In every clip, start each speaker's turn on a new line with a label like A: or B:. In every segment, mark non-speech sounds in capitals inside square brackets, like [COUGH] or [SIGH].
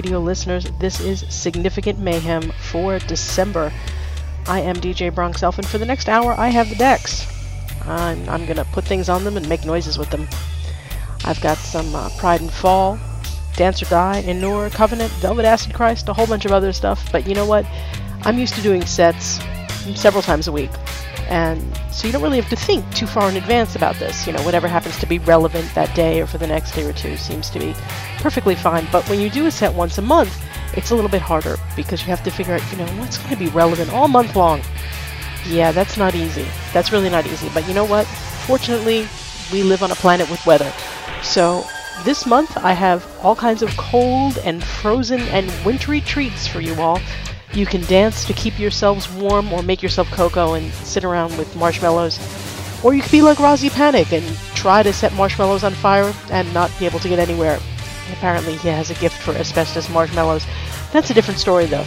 A: radio listeners. This is Significant Mayhem for December. I am DJ Bronx Elf, and for the next hour, I have the decks. I'm, I'm gonna put things on them and make noises with them. I've got some uh, Pride and Fall, Dance or Die, Inure, Covenant, Velvet Acid Christ, a whole bunch of other stuff. But you know what? I'm used to doing sets several times a week. And so you don't really have to think too far in advance about this. You know, whatever happens to be relevant that day or for the next day or two seems to be perfectly fine. But when you do a set once a month, it's a little bit harder because you have to figure out, you know, what's going to be relevant all month long. Yeah, that's not easy. That's really not easy. But you know what? Fortunately, we live on a planet with weather. So this month I have all kinds of cold and frozen and wintry treats for you all. You can dance to keep yourselves warm or make yourself cocoa and sit around with marshmallows. Or you could be like Rozzy Panic and try to set marshmallows on fire and not be able to get anywhere. Apparently he has a gift for asbestos marshmallows. That's a different story though.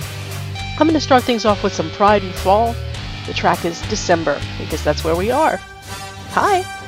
A: I'm going to start things off with some Pride and Fall. The track is December because that's where we are. Hi!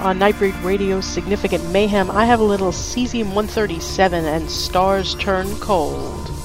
A: On Nightbreed Radio Significant Mayhem. I have a little Cesium 137 and Stars Turn Cold.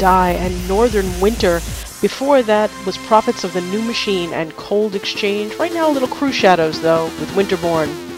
B: Die and Northern Winter. Before that was Prophets of the New Machine and Cold Exchange. Right now, a little Cruxshadows, though, with Winterborn.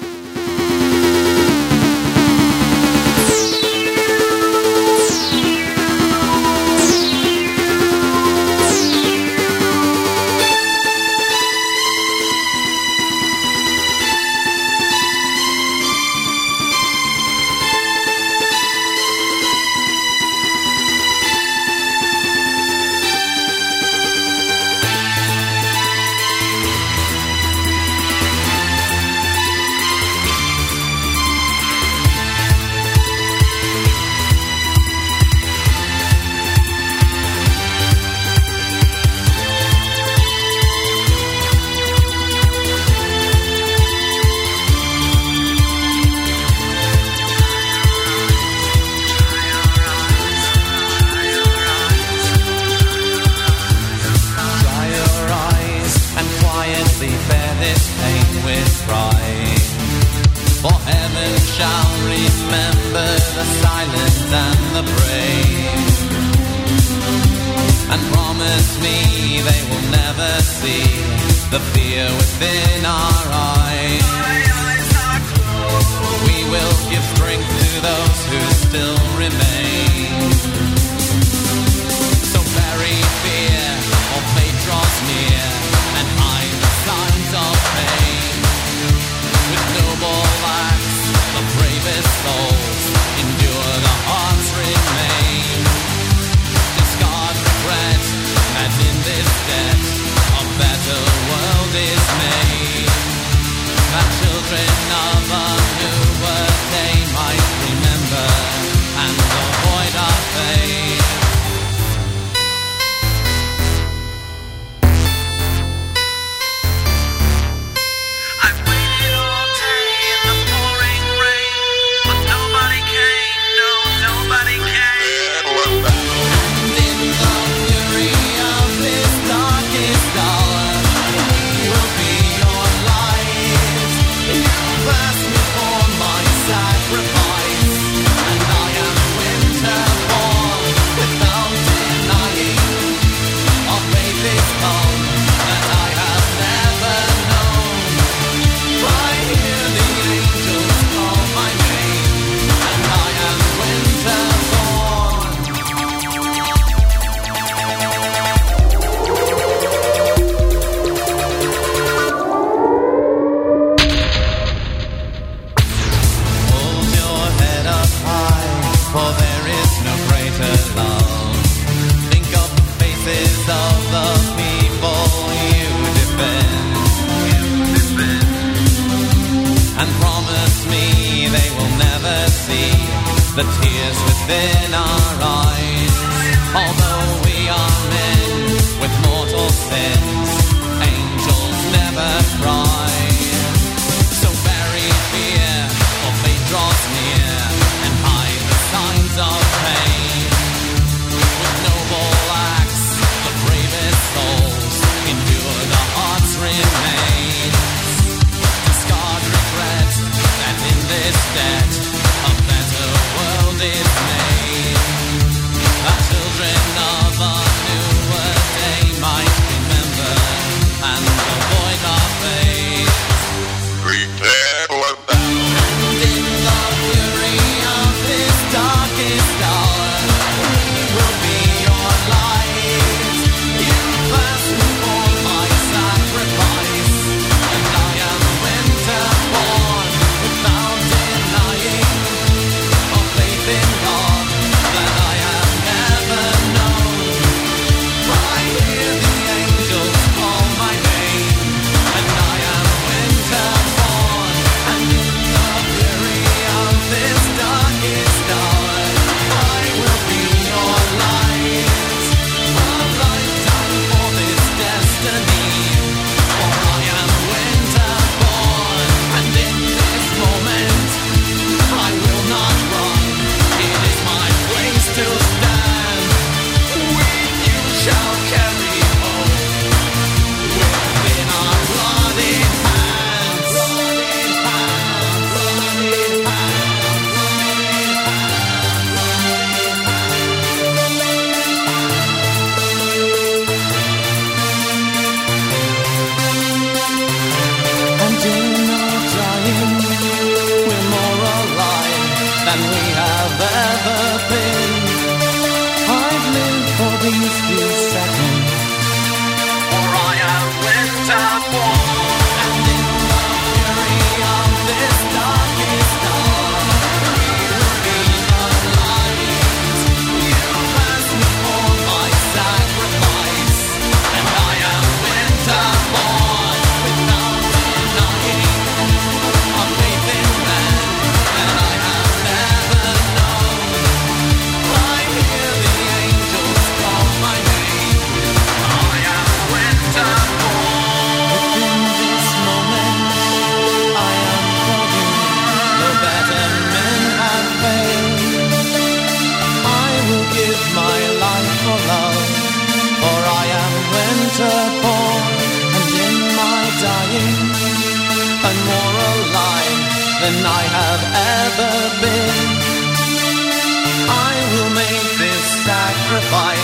C: Survive,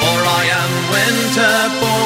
C: for I am winter born.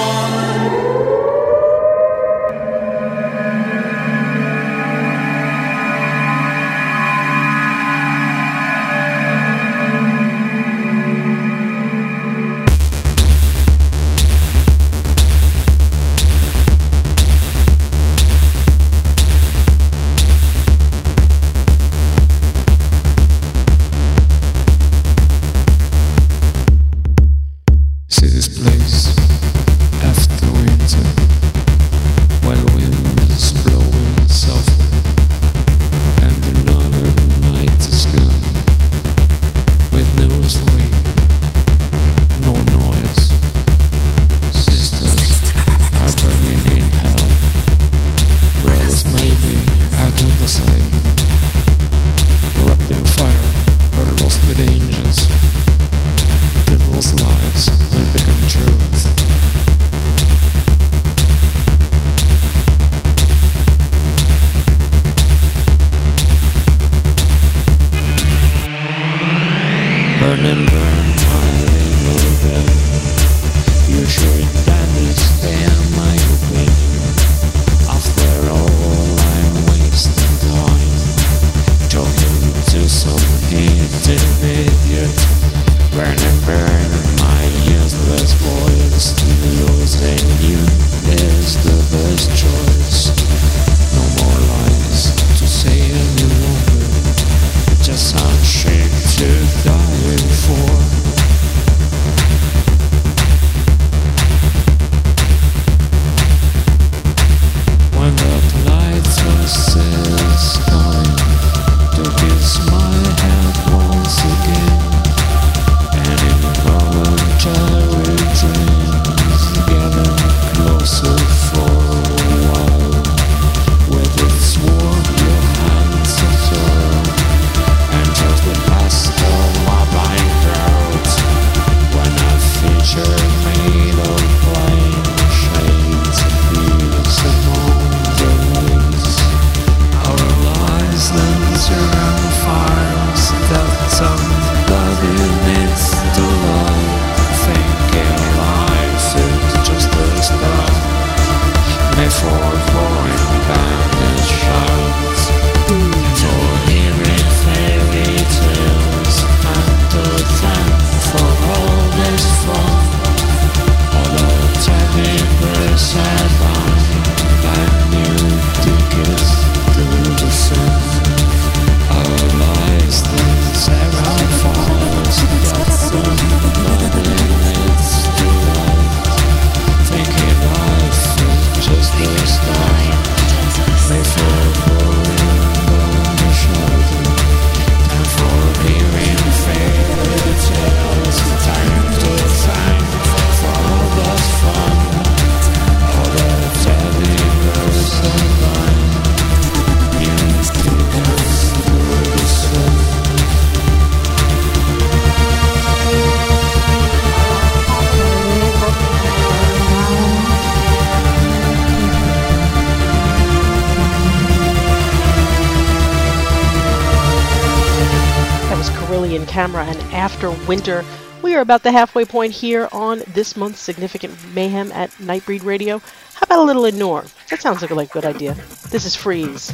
B: And after winter. We are about the halfway point here on this month's Significant Mayhem at Nightbreed Radio. How about a little Inure? That sounds like a, good idea. This is Freeze.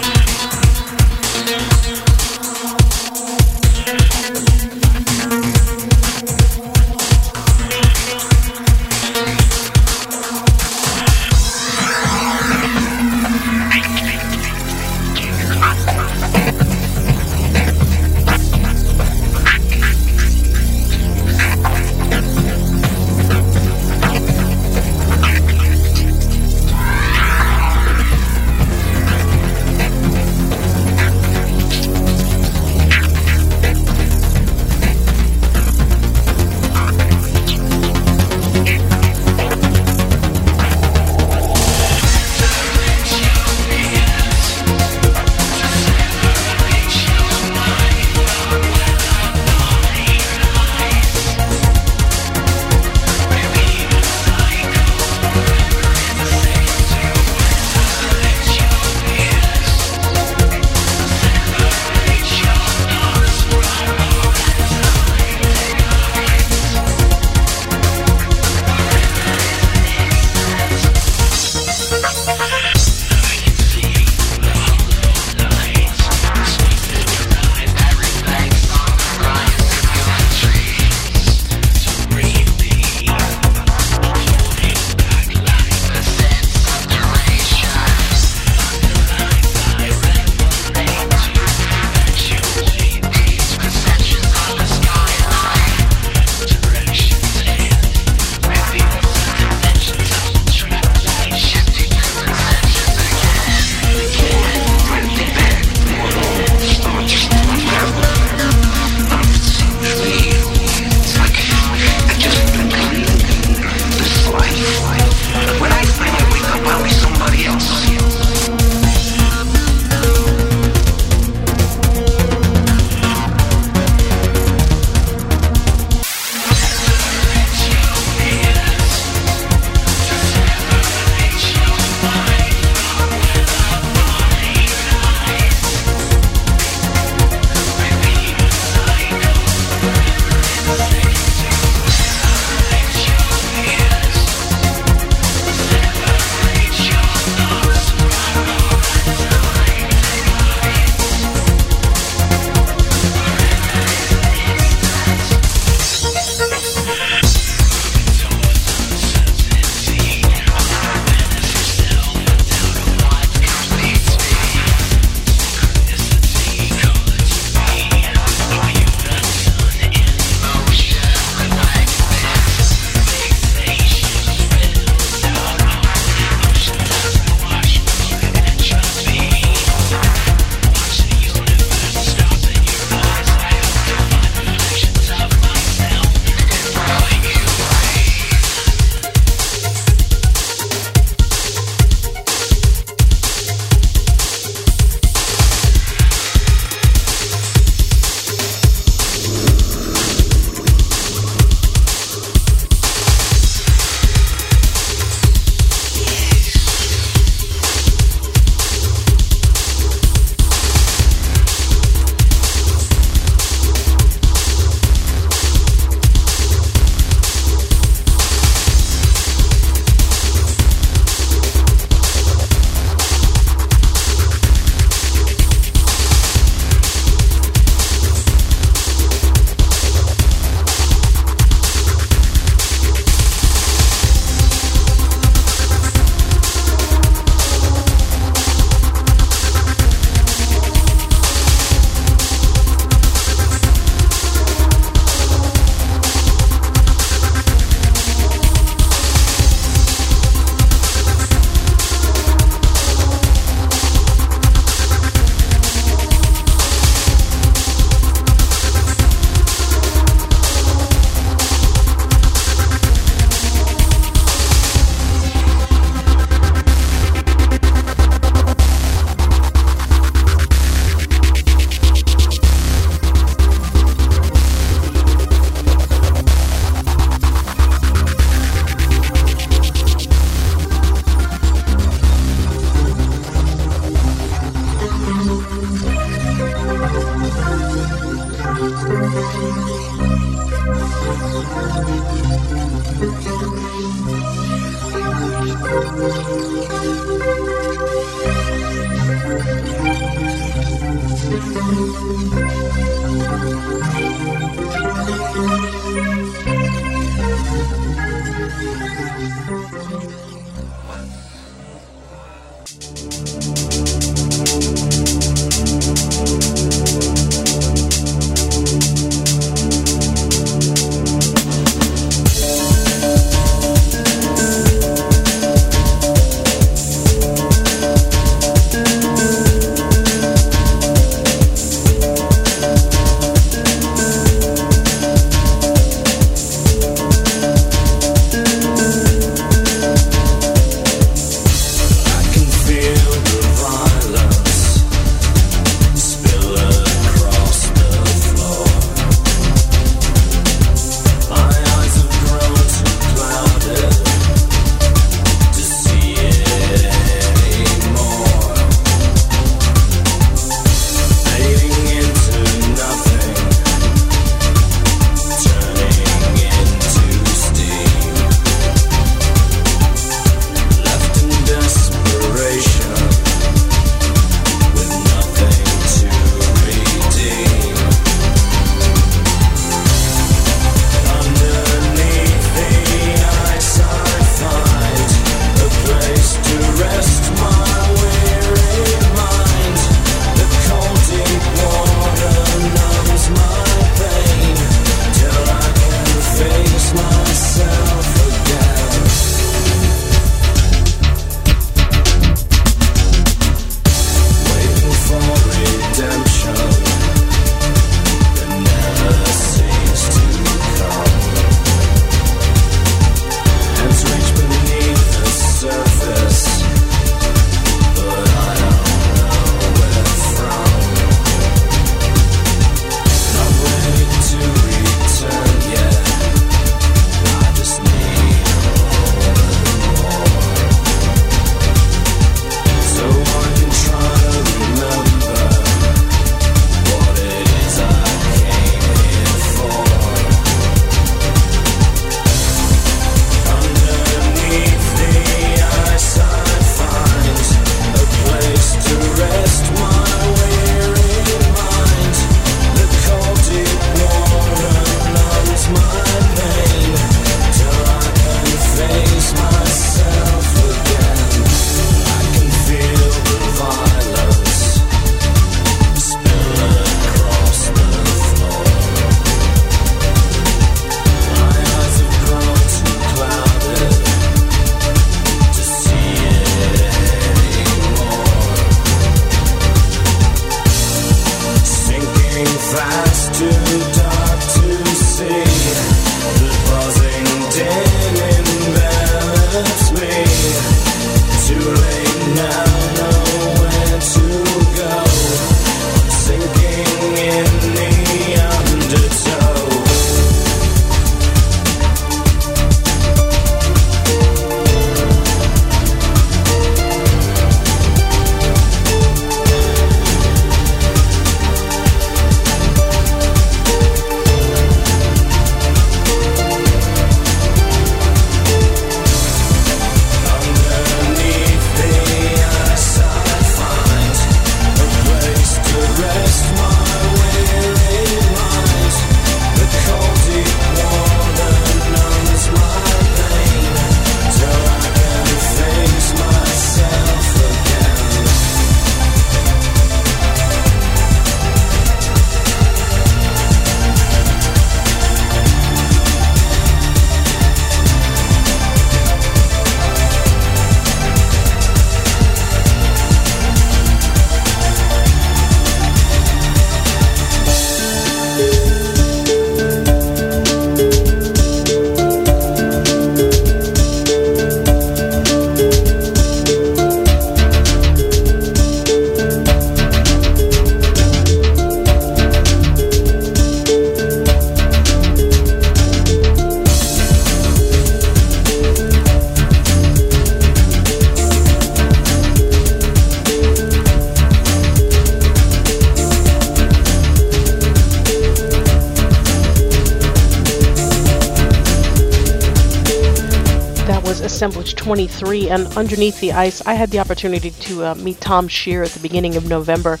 A: 23, and Underneath the Ice, I had the opportunity to uh, meet Tom Shear at the beginning of November.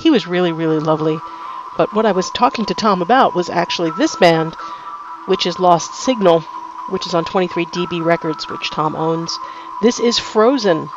A: He was really, really lovely. But what I was talking to Tom about was actually this band, which is Lost Signal, which is on 23 DB Records, which Tom owns. This is Frozen.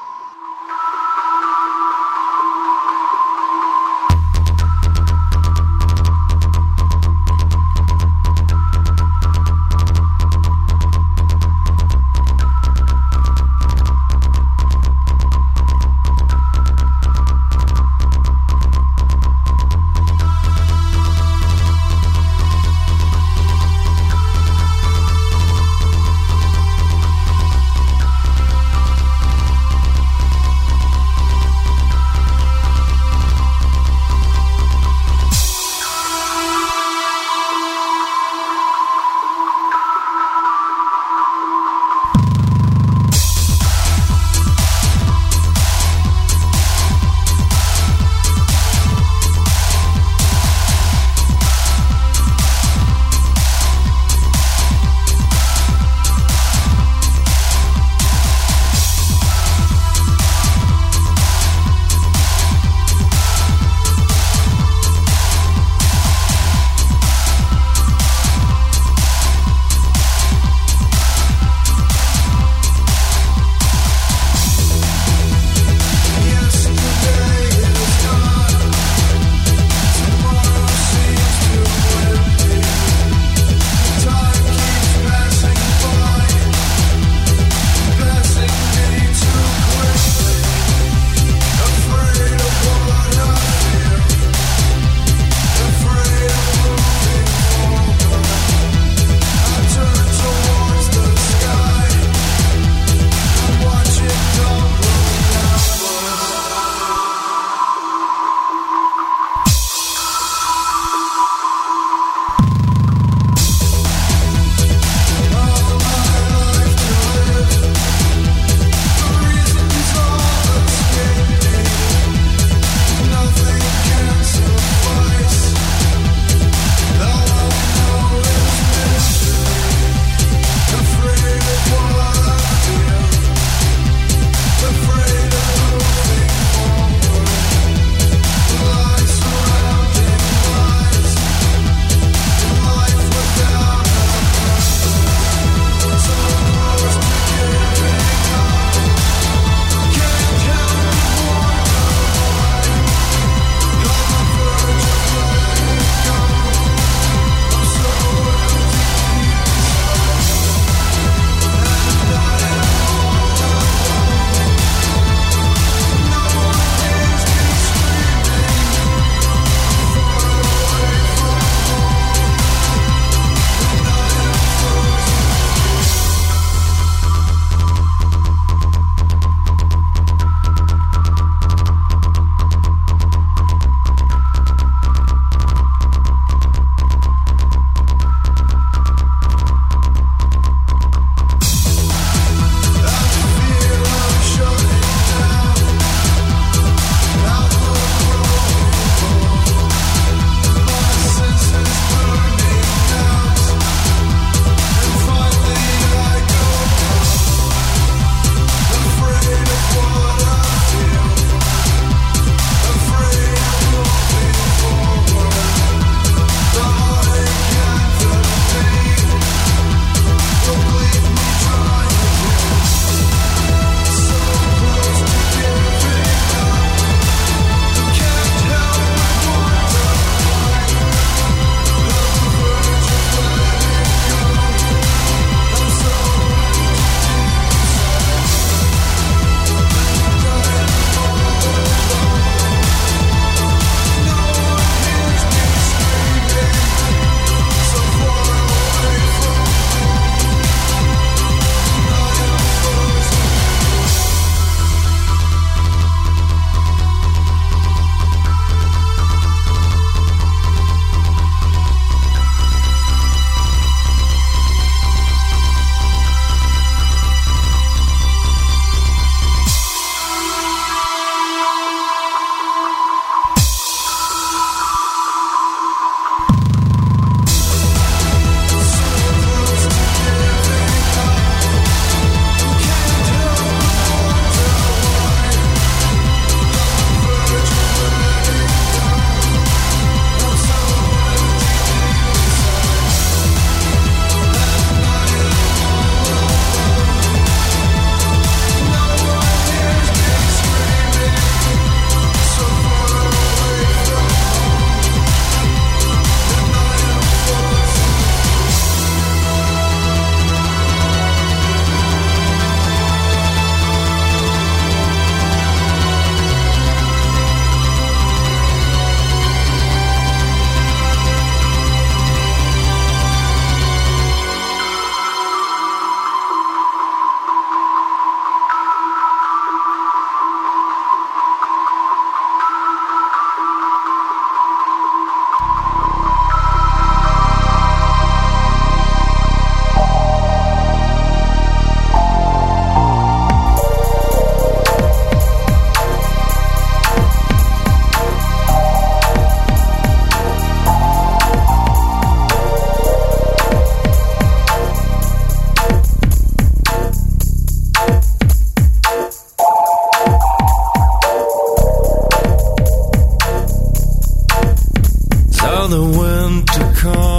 D: come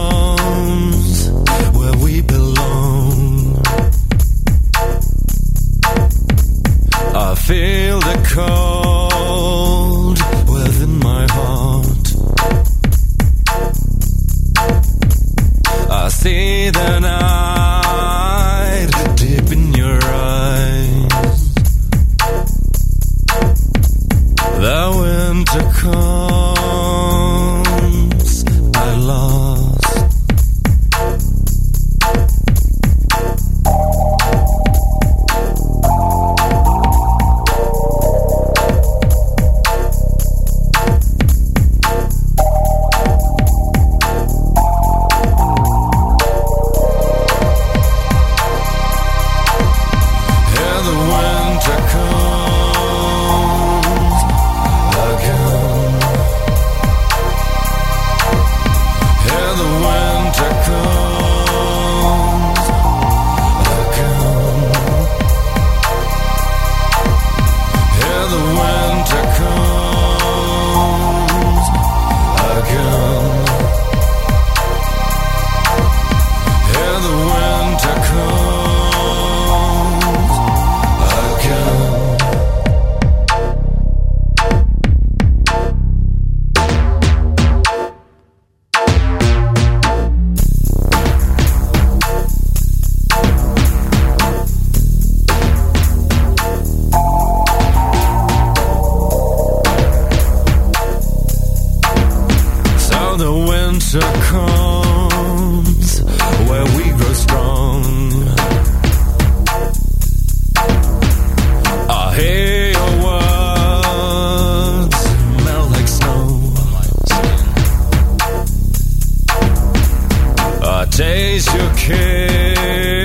D: Taste your kiss,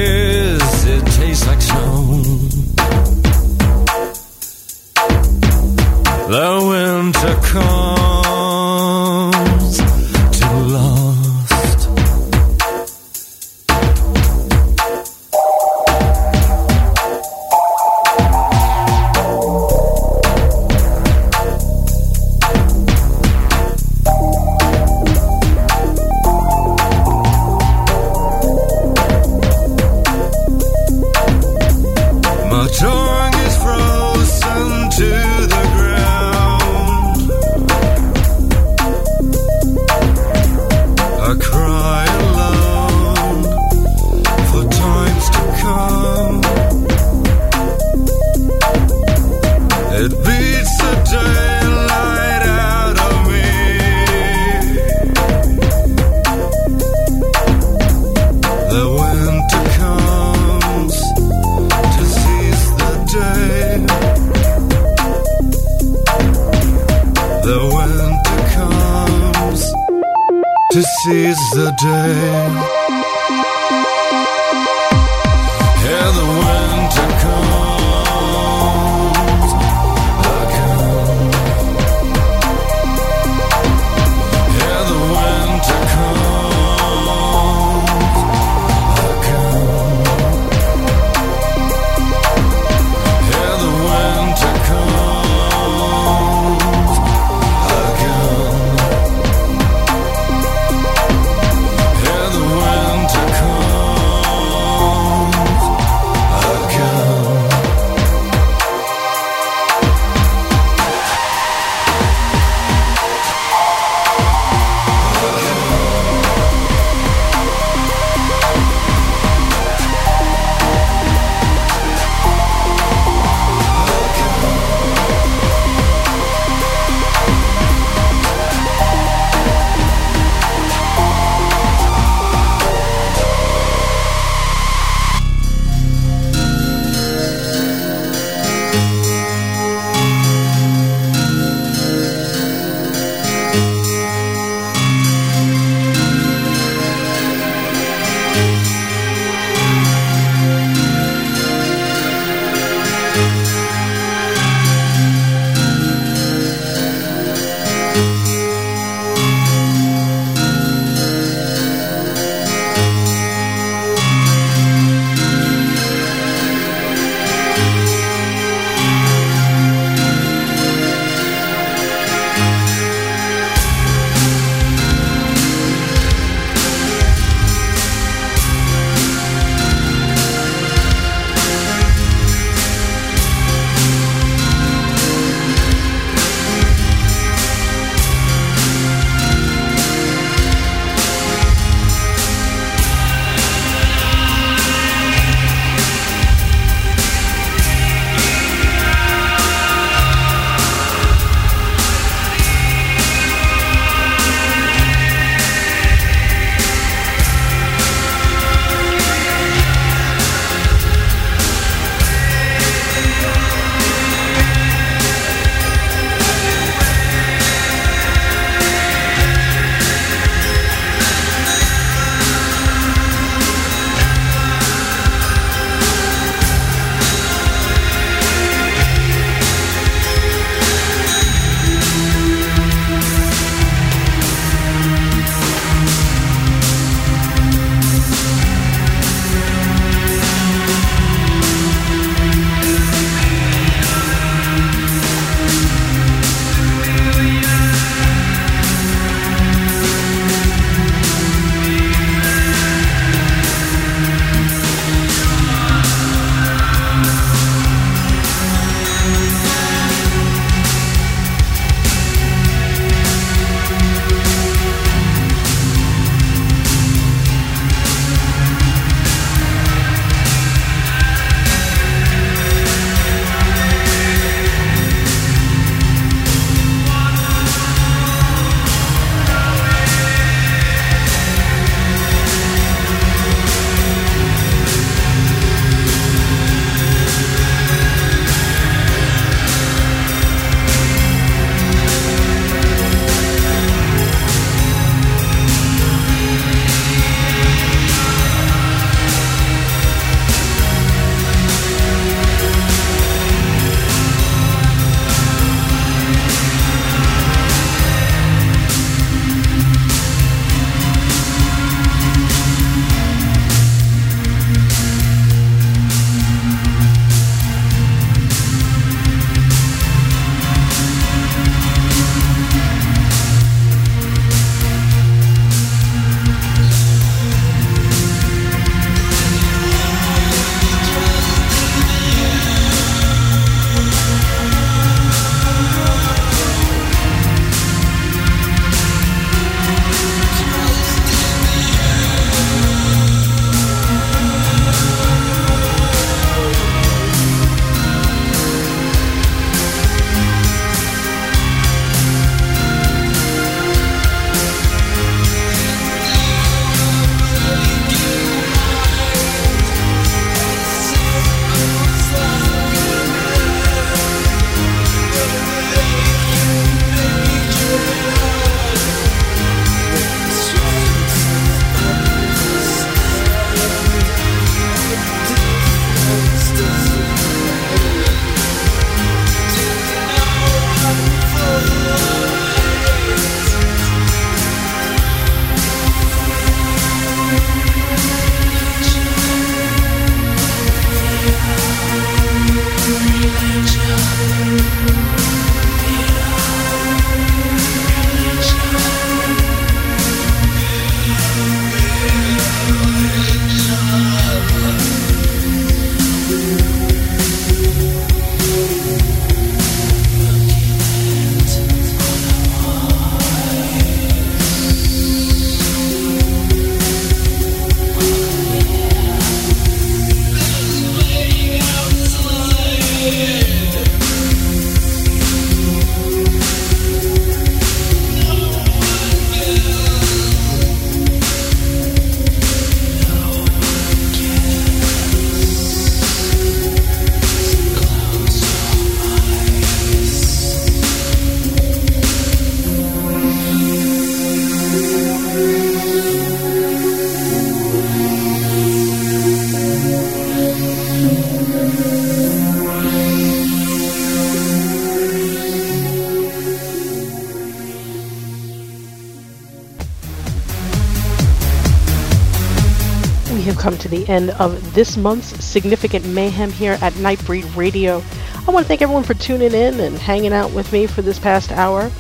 A: end of this month's Significant Mayhem here at Nightbreed Radio. I want to thank everyone for tuning in and hanging out with me for this past hour.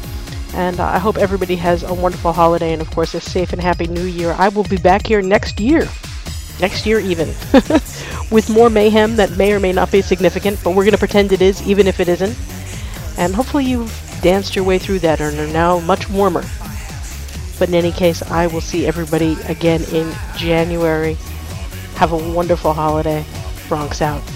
A: And uh, I hope everybody has a wonderful holiday and, of course, a safe and happy new year. I will be back here next year. Next year, even. [LAUGHS] with more mayhem that may or may not be significant, but we're going to pretend it is, even if it isn't. And hopefully you've danced your way through that and are now much warmer. But in any case, I will see everybody again in January. Have a wonderful holiday. Bronx out.